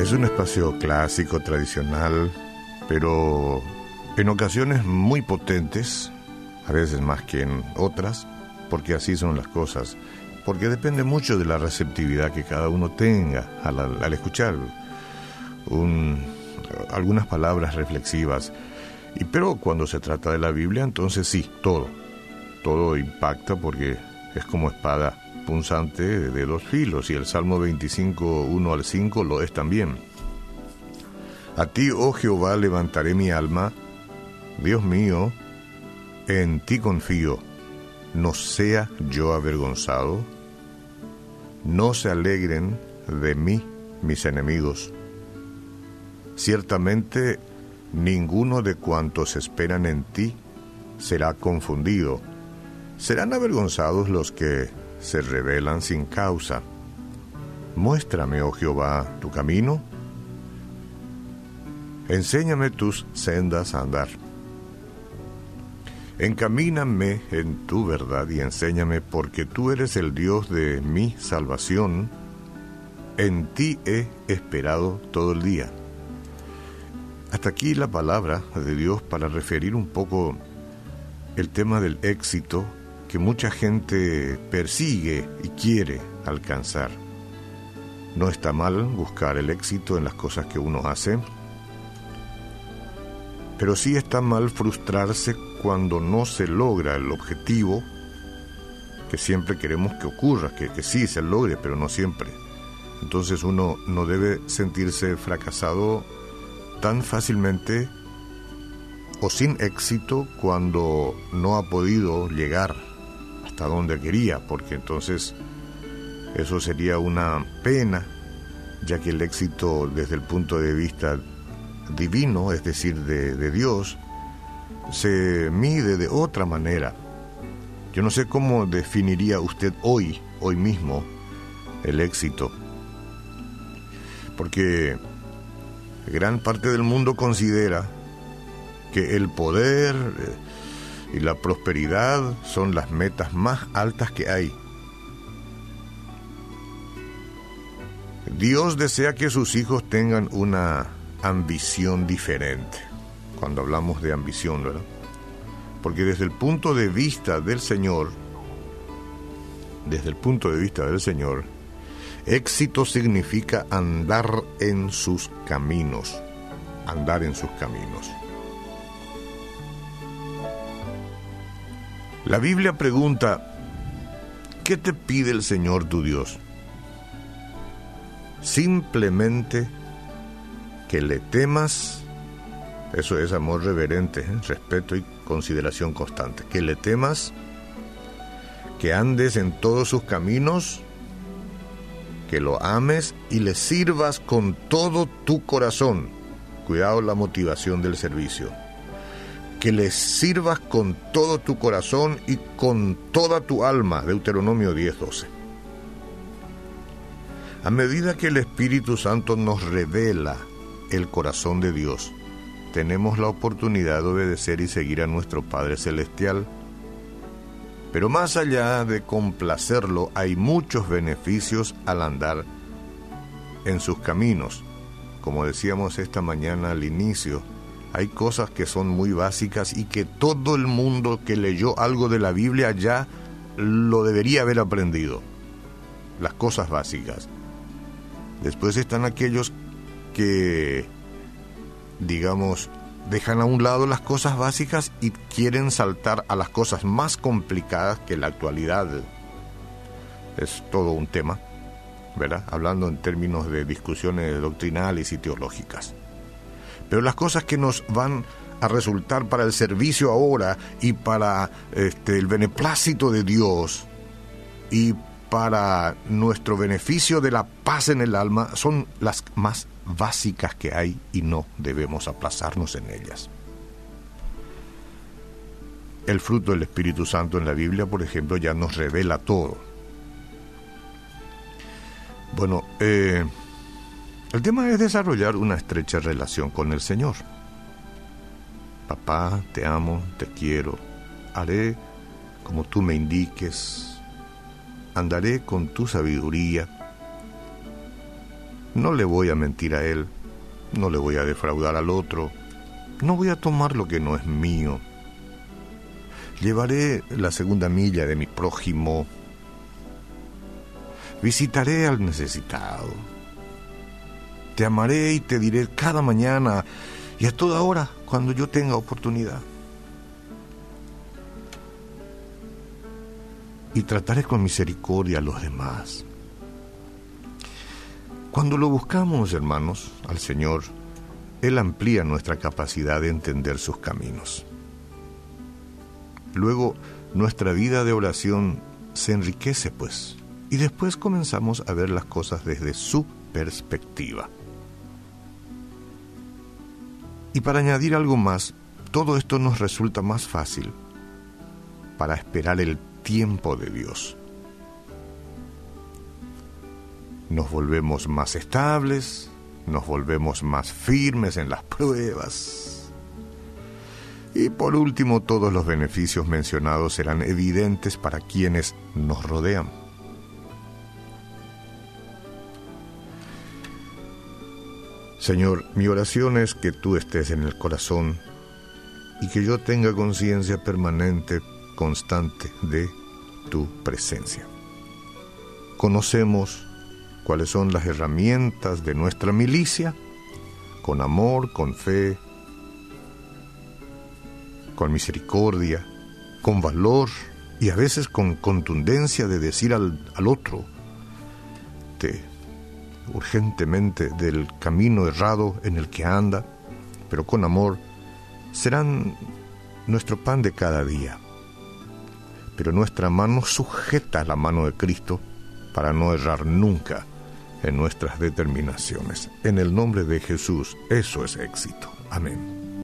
Es un espacio clásico, tradicional, pero en ocasiones muy potentes, a veces más que en otras, porque así son las cosas, porque depende mucho de la receptividad que cada uno tenga al, escuchar algunas palabras reflexivas. Y pero cuando se trata de la Biblia, entonces sí, todo, todo impacta porque es como espada punzante de dos filos y el Salmo 25, 1 al 5 lo es también. A ti, oh Jehová, levantaré mi alma, Dios mío, en ti confío, no sea yo avergonzado, no se alegren de mí mis enemigos. Ciertamente ninguno de cuantos esperan en ti será confundido. Serán avergonzados los que se rebelan sin causa. Muéstrame, oh Jehová, tu camino. Enséñame tus sendas a andar. Encamíname en tu verdad y enséñame, porque tú eres el Dios de mi salvación. En ti he esperado todo el día. Hasta aquí la palabra de Dios para referir un poco el tema del éxito que mucha gente persigue y quiere alcanzar. No está mal buscar el éxito en las cosas que uno hace, pero sí está mal frustrarse cuando no se logra el objetivo que siempre queremos que ocurra, que, que sí se logre, pero no siempre. Entonces uno no debe sentirse fracasado tan fácilmente o sin éxito cuando no ha podido llegar hasta donde quería, porque entonces eso sería una pena, ya que el éxito desde el punto de vista divino, es decir, de, Dios, se mide de otra manera. Yo no sé cómo definiría usted hoy, hoy mismo, el éxito. Porque gran parte del mundo considera que el poder, eh, y la prosperidad son las metas más altas que hay. Dios desea que sus hijos tengan una ambición diferente. Cuando hablamos de ambición, ¿verdad? Porque desde el punto de vista del Señor, desde el punto de vista del Señor, éxito significa andar en sus caminos, andar en sus caminos. La Biblia pregunta, ¿qué te pide el Señor tu Dios? Simplemente que le temas, eso es amor reverente, ¿eh? respeto y consideración constante, que le temas, que andes en todos sus caminos, que lo ames y le sirvas con todo tu corazón. Cuidado la motivación del servicio que les sirvas con todo tu corazón y con toda tu alma. Deuteronomio 10:12. A medida que el Espíritu Santo nos revela el corazón de Dios, tenemos la oportunidad de obedecer y seguir a nuestro Padre Celestial. Pero más allá de complacerlo, hay muchos beneficios al andar en sus caminos. Como decíamos esta mañana al inicio, hay cosas que son muy básicas y que todo el mundo que leyó algo de la Biblia ya lo debería haber aprendido. Las cosas básicas. Después están aquellos que, digamos, dejan a un lado las cosas básicas y quieren saltar a las cosas más complicadas que la actualidad es todo un tema, ¿verdad? Hablando en términos de discusiones doctrinales y teológicas. Pero las cosas que nos van a resultar para el servicio ahora y para este, el beneplácito de Dios y para nuestro beneficio de la paz en el alma son las más básicas que hay y no debemos aplazarnos en ellas. El fruto del Espíritu Santo en la Biblia, por ejemplo, ya nos revela todo. Bueno, eh, el tema es desarrollar una estrecha relación con el Señor. Papá, te amo, te quiero. Haré como tú me indiques, andaré con tu sabiduría, no le voy a mentir a él, no le voy a defraudar al otro, no voy a tomar lo que no es mío, llevaré la segunda milla de mi prójimo, visitaré al necesitado, te amaré y te diré cada mañana y a toda hora cuando yo tenga oportunidad. Y trataré con misericordia a los demás. Cuando lo buscamos, hermanos, al Señor, Él amplía nuestra capacidad de entender sus caminos. Luego, nuestra vida de oración se enriquece, pues, y después comenzamos a ver las cosas desde su perspectiva. Y para añadir algo más, todo esto nos resulta más fácil para esperar el tiempo de Dios. Nos volvemos más estables, nos volvemos más firmes en las pruebas. Y por último, todos los beneficios mencionados serán evidentes para quienes nos rodean. Señor, mi oración es que tú estés en el corazón y que yo tenga conciencia permanente, constante de tu presencia. Conocemos cuáles son las herramientas de nuestra milicia, con amor, con fe, con misericordia, con valor y a veces con contundencia de decir al, otro, te urgentemente del camino errado en el que anda, pero con amor, serán nuestro pan de cada día. Pero nuestra mano sujeta la mano de Cristo para no errar nunca en nuestras determinaciones. En el nombre de Jesús, eso es éxito. Amén.